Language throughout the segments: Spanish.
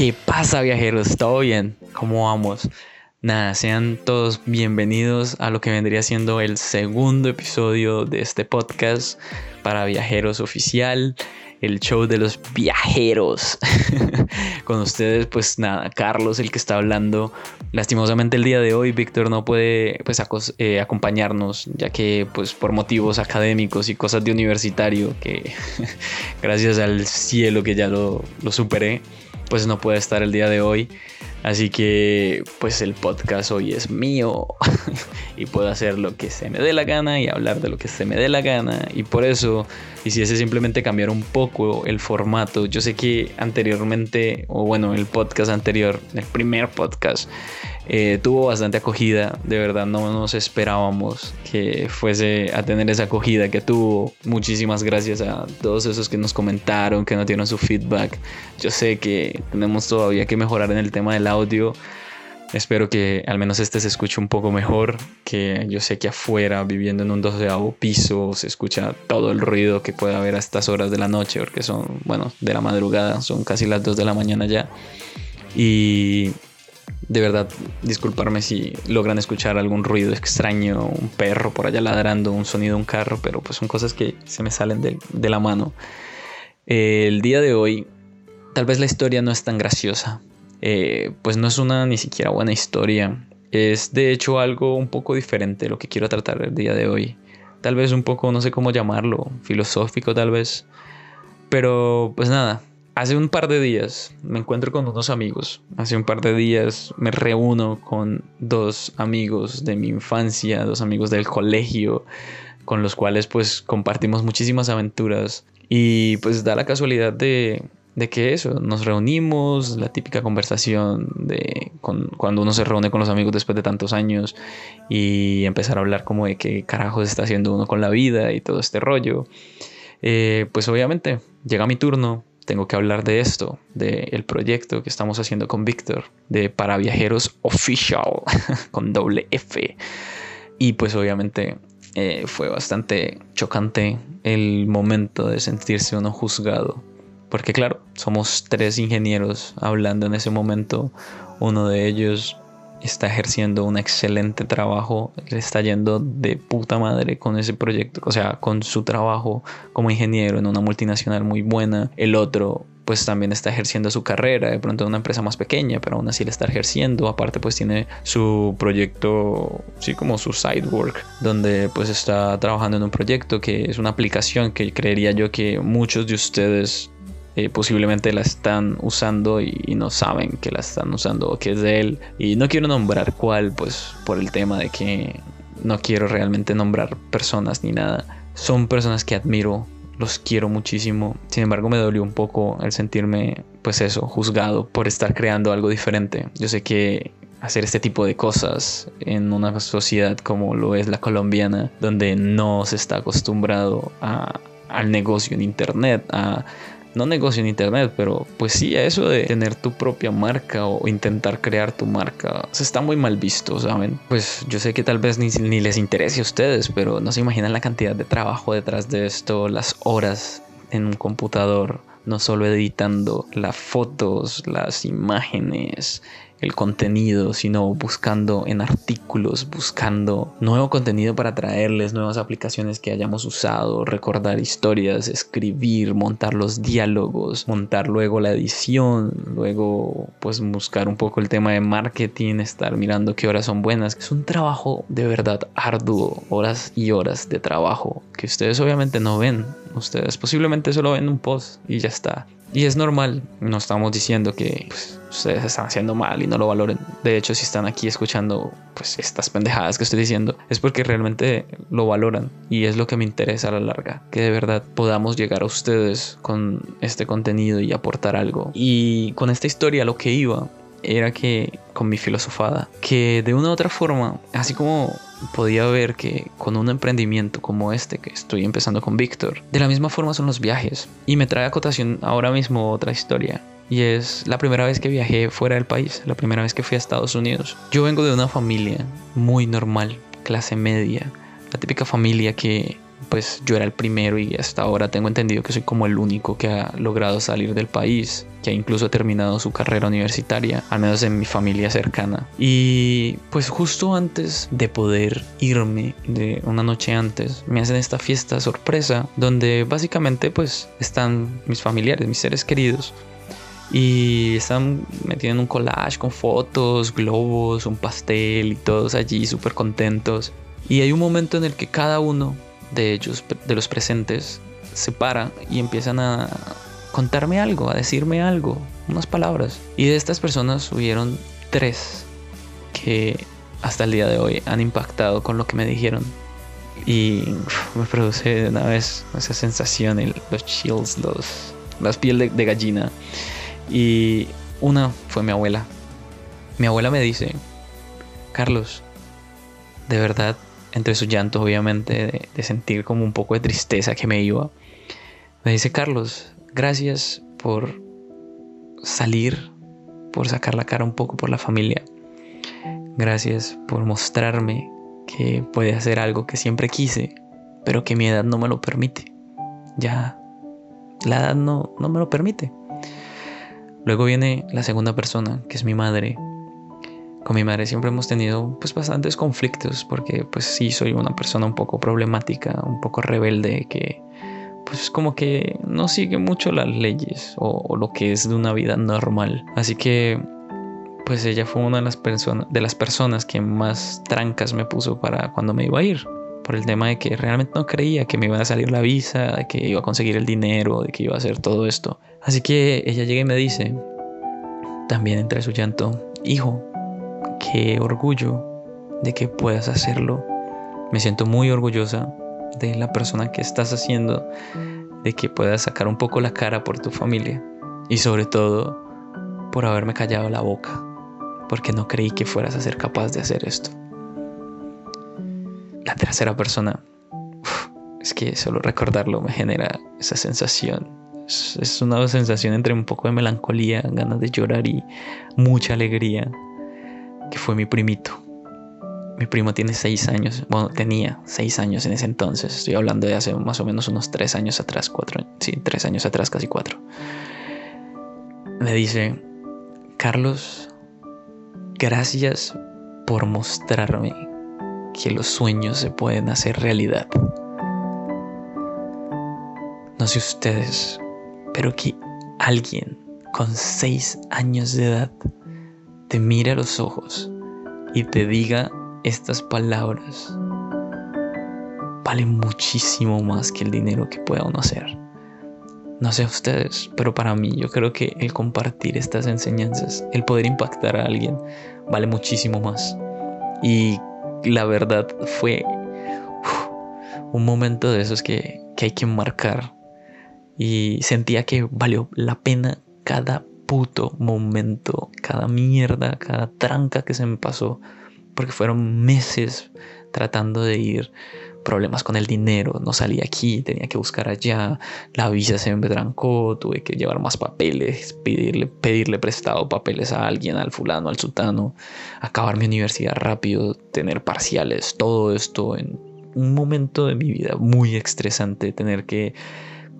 ¿Qué pasa viajeros? ¿Todo bien? ¿Cómo vamos? Nada, sean todos bienvenidos a lo que vendría siendo el segundo episodio de este podcast para viajeros oficial el show de los viajeros. Con ustedes, pues nada, Carlos, el que está hablando. Lastimosamente el día de hoy Víctor no puede pues, eh, acompañarnos, ya que pues por motivos académicos y cosas de universitario, que gracias al cielo que ya lo, lo superé, pues no puede estar el día de hoy. Así que pues el podcast hoy es mío y puedo hacer lo que se me dé la gana y hablar de lo que se me dé la gana. Y por eso quisiese simplemente cambiar un poco el formato. Yo sé que anteriormente, o bueno, el podcast anterior, el primer podcast, eh, tuvo bastante acogida, de verdad no nos esperábamos que fuese a tener esa acogida que tuvo. Muchísimas gracias a todos esos que nos comentaron, que nos dieron su feedback. Yo sé que tenemos todavía que mejorar en el tema del audio. Espero que al menos este se escuche un poco mejor, que yo sé que afuera, viviendo en un doceavo piso, se escucha todo el ruido que puede haber a estas horas de la noche, porque son, bueno, de la madrugada, son casi las 2 de la mañana ya. Y de verdad, disculparme si logran escuchar algún ruido extraño, un perro por allá ladrando, un sonido un carro, pero pues son cosas que se me salen de, la mano. el día de hoy, tal vez la historia no es tan graciosa, eh, pues no es una ni siquiera buena historia. Es de hecho algo un poco diferente lo que quiero tratar el día de hoy. Tal vez un poco, no sé cómo llamarlo, filosófico tal vez. Pero pues nada, Hace un par de días me encuentro con unos amigos. Hace un par de días me reúno con dos amigos de mi infancia, dos amigos del colegio, con los cuales pues compartimos muchísimas aventuras. Y pues da la casualidad de, que eso, nos reunimos, la típica conversación de cuando uno se reúne con los amigos después de tantos años y empezar a hablar como de qué carajos está haciendo uno con la vida y todo este rollo. Eh, pues obviamente llega mi turno, tengo que hablar de esto, del proyecto que estamos haciendo con Víctor, de Para Viajeros Official, con doble F. Y pues obviamente eh, fue bastante chocante el momento de sentirse uno juzgado. Porque claro, somos tres ingenieros hablando en ese momento. Uno de ellos está ejerciendo un excelente trabajo, le está yendo de puta madre con ese proyecto, o sea, con su trabajo como ingeniero en una multinacional muy buena. El otro pues también está ejerciendo su carrera, de pronto en una empresa más pequeña, pero aún así le está ejerciendo. Aparte pues tiene su proyecto, sí como su side work, donde pues está trabajando en un proyecto que es una aplicación que creería yo que muchos de ustedes eh, posiblemente la están usando y, no saben que la están usando o que es de él. Y no quiero nombrar cuál, pues por el tema de que no quiero realmente nombrar personas ni nada. Son personas que admiro, los quiero muchísimo. Sin embargo, me dolió un poco el sentirme, pues eso, juzgado por estar creando algo diferente. Yo sé que hacer este tipo de cosas en una sociedad como lo es la colombiana, donde no se está acostumbrado a, al negocio en internet, a no negocio en internet, pero pues sí, eso de tener tu propia marca o intentar crear tu marca, se está muy mal visto, ¿saben? Pues yo sé que tal vez ni, ni les interese a ustedes, pero no se imaginan la cantidad de trabajo detrás de esto, las horas en un computador, no solo editando las fotos, las imágenes, el contenido, sino buscando en artículos, buscando nuevo contenido para traerles nuevas aplicaciones que hayamos usado, recordar historias, escribir, montar los diálogos, montar luego la edición, luego pues buscar un poco el tema de marketing, estar mirando qué horas son buenas. Es un trabajo de verdad arduo, horas y horas de trabajo que ustedes obviamente no ven. Ustedes posiblemente solo ven un post y ya está. Y es normal, no estamos diciendo que pues, ustedes están haciendo mal y no lo valoren. De hecho, si están aquí escuchando pues estas pendejadas que estoy diciendo, es porque realmente lo valoran y es lo que me interesa a la larga, que de verdad podamos llegar a ustedes con este contenido y aportar algo. Y con esta historia lo que iba era que con mi filosofada, que de una u otra forma, así como podía ver que con un emprendimiento como este que estoy empezando con Víctor, de la misma forma son los viajes. Y me trae a cotación ahora mismo otra historia. Y es la primera vez que viajé fuera del país, la primera vez que fui a Estados Unidos. Yo vengo de una familia muy normal, clase media, la típica familia que pues yo era el primero y hasta ahora tengo entendido que soy como el único que ha logrado salir del país, que ha incluso terminado su carrera universitaria, al menos en mi familia cercana. Y pues justo antes de poder irme, de una noche antes, me hacen esta fiesta sorpresa donde básicamente pues están mis familiares, mis seres queridos. Y están metiendo en un collage con fotos, globos, un pastel y todos allí súper contentos. Y hay un momento en el que cada uno de ellos, de los presentes, se para y empiezan a contarme algo, a decirme algo, unas palabras. Y de estas personas hubieron tres que hasta el día de hoy han impactado con lo que me dijeron. Y me produce de una vez esa sensación, los chills, los, las piel de gallina. Y una fue mi abuela. Mi abuela me dice, Carlos, de verdad entre su llanto obviamente de, sentir como un poco de tristeza que me iba. Me dice Carlos, gracias por salir, por sacar la cara un poco por la familia. Gracias por mostrarme que puede hacer algo que siempre quise, pero que mi edad no me lo permite. Ya la edad no, no me lo permite. Luego viene la segunda persona, que es mi madre, con mi madre siempre hemos tenido pues bastantes conflictos porque pues sí soy una persona un poco problemática, un poco rebelde que pues como que no sigue mucho las leyes o, lo que es de una vida normal. Así que pues ella fue una de las, personas de las personas que más trancas me puso para cuando me iba a ir. Por el tema de que realmente no creía que me iba a salir la visa, de que iba a conseguir el dinero, de que iba a hacer todo esto. Así que ella llega y me dice, también entre su llanto, hijo, qué orgullo de que puedas hacerlo. Me siento muy orgullosa de la persona que estás haciendo, de que puedas sacar un poco la cara por tu familia y sobre todo por haberme callado la boca, porque no creí que fueras a ser capaz de hacer esto. La tercera persona, es que solo recordarlo me genera esa sensación. es una sensación entre un poco de melancolía, ganas de llorar y mucha alegría que fue mi primito. Mi primo tiene seis años, bueno, tenía seis años en ese entonces, estoy hablando de hace más o menos unos tres años atrás, cuatro, sí, tres años atrás, casi cuatro. Me dice, Carlos, gracias por mostrarme que los sueños se pueden hacer realidad. No sé ustedes, pero que alguien con seis años de edad te mire a los ojos y te diga estas palabras, vale muchísimo más que el dinero que pueda uno hacer. No sé ustedes, pero para mí yo creo que el compartir estas enseñanzas, el poder impactar a alguien, vale muchísimo más. Y la verdad fue un momento de esos que, que hay que marcar. Y sentía que valió la pena cada puto momento, cada mierda, cada tranca que se me pasó, porque fueron meses tratando de ir, problemas con el dinero, no salí aquí, tenía que buscar allá, la visa se me trancó, tuve que llevar más papeles, pedirle, pedirle prestado papeles a alguien, al fulano, al sultano, acabar mi universidad rápido, tener parciales, todo esto en un momento de mi vida muy estresante, tener que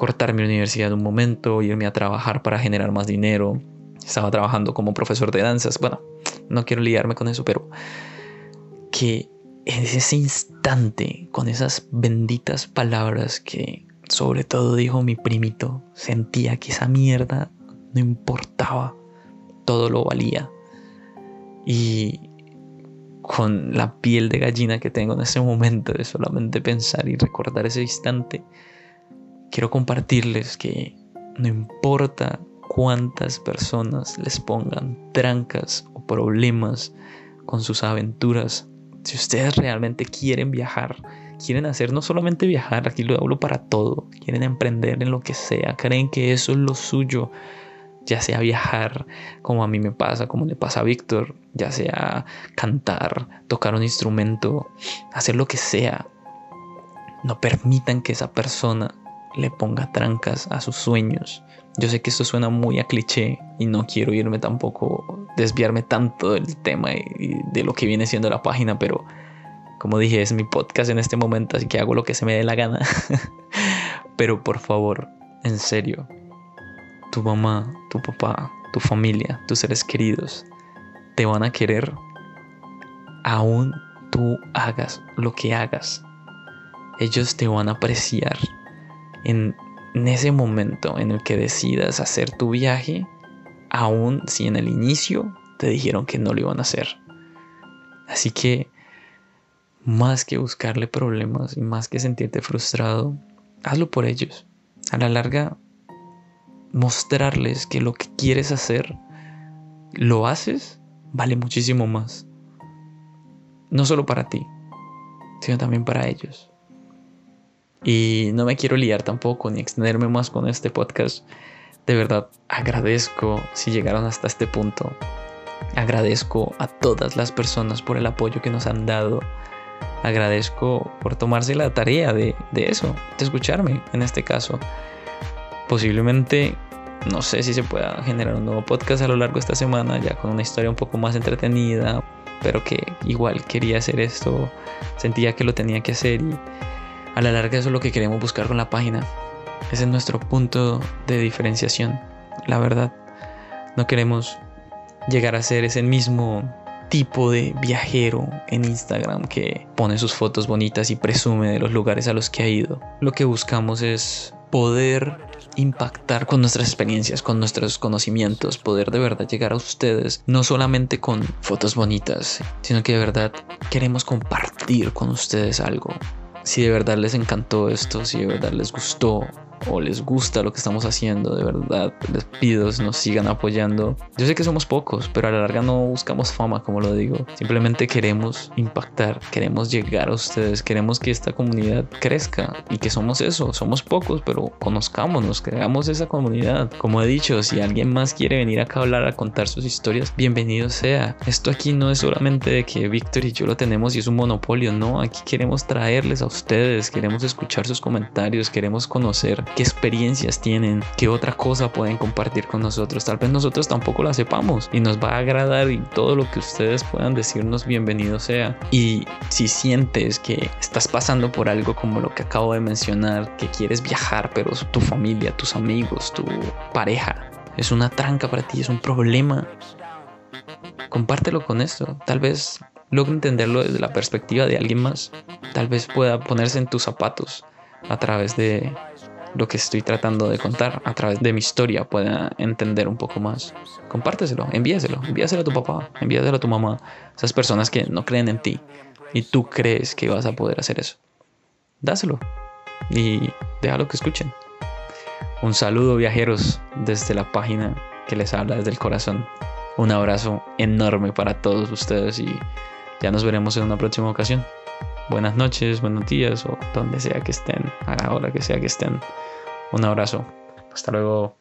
cortar mi universidad un momento, irme a trabajar para generar más dinero. Estaba trabajando como profesor de danzas. Bueno, no quiero liarme con eso, pero que en ese instante, con esas benditas palabras que sobre todo dijo mi primito, sentía que esa mierda no importaba, todo lo valía. Y con la piel de gallina que tengo en ese momento de solamente pensar y recordar ese instante, quiero compartirles que no importa cuántas personas les pongan trancas o problemas con sus aventuras, si ustedes realmente quieren viajar, quieren hacer no solamente viajar, aquí lo hablo para todo, quieren emprender en lo que sea, creen que eso es lo suyo, ya sea viajar, como a mí me pasa, como le pasa a Víctor, ya sea cantar, tocar un instrumento, hacer lo que sea, no permitan que esa persona le ponga trancas a sus sueños. Yo sé que esto suena muy a cliché y no quiero irme tampoco, desviarme tanto del tema y de lo que viene siendo la página, pero Como dije, es mi podcast en este momento, así que hago lo que se me dé la gana. Pero por favor, en serio, tu mamá, tu papá, tu familia, tus seres queridos, te van a querer aún tú hagas lo que hagas. Ellos te van a apreciar en, ese momento en el que decidas hacer tu viaje, aún si en el inicio te dijeron que no lo iban a hacer. Así que, más que buscarle problemas y más que sentirte frustrado, hazlo por ellos. A la larga, mostrarles que lo que quieres hacer, lo haces, vale muchísimo más. No solo para ti, sino también para ellos. Y no me quiero liar tampoco ni extenderme más con este podcast. De verdad, agradezco si llegaron hasta este punto. Agradezco a todas las personas por el apoyo que nos han dado. Agradezco por tomarse la tarea de, de eso, de escucharme en este caso. Posiblemente, no sé si se pueda generar un nuevo podcast a lo largo de esta semana, ya con una historia un poco más entretenida, pero que igual quería hacer esto, sentía que lo tenía que hacer y a la larga eso es lo que queremos buscar con la página. Ese es nuestro punto de diferenciación, la verdad. No queremos llegar a ser ese mismo tipo de viajero en Instagram que pone sus fotos bonitas y presume de los lugares a los que ha ido. Lo que buscamos es poder impactar con nuestras experiencias, con nuestros conocimientos, poder de verdad llegar a ustedes, no solamente con fotos bonitas, sino que de verdad queremos compartir con ustedes algo. Si de verdad les encantó esto, si de verdad les gustó, o les gusta lo que estamos haciendo, de verdad, les pido nos sigan apoyando. Yo sé que somos pocos, pero a la larga no buscamos fama, como lo digo. Simplemente queremos impactar, queremos llegar a ustedes, queremos que esta comunidad crezca y que somos eso, somos pocos, pero conozcámonos, creamos esa comunidad. Como he dicho, si alguien más quiere venir acá a hablar, a contar sus historias, bienvenido sea. Esto aquí no es solamente de que Víctor y yo lo tenemos y es un monopolio, no, aquí queremos traerles a ustedes, queremos escuchar sus comentarios, queremos conocer qué experiencias tienen, qué otra cosa pueden compartir con nosotros. Tal vez nosotros tampoco la sepamos y nos va a agradar y todo lo que ustedes puedan decirnos bienvenido sea. Y si sientes que estás pasando por algo como lo que acabo de mencionar, que quieres viajar, pero tu familia, tus amigos, tu pareja es una tranca para ti, es un problema, compártelo con esto. Tal vez logre entenderlo desde la perspectiva de alguien más. Tal vez pueda ponerse en tus zapatos a través de lo que estoy tratando de contar a través de mi historia pueda entender un poco más. Compárteselo, envíaselo, envíaselo a tu papá, envíaselo a tu mamá, esas personas que no creen en ti y tú crees que vas a poder hacer eso. Dáselo y déjalo que escuchen. Un saludo viajeros desde la página que les habla desde el corazón. Un abrazo enorme para todos ustedes y ya nos veremos en una próxima ocasión buenas noches, buenos días o donde sea que estén, a la hora que sea que estén. Un abrazo. Hasta luego.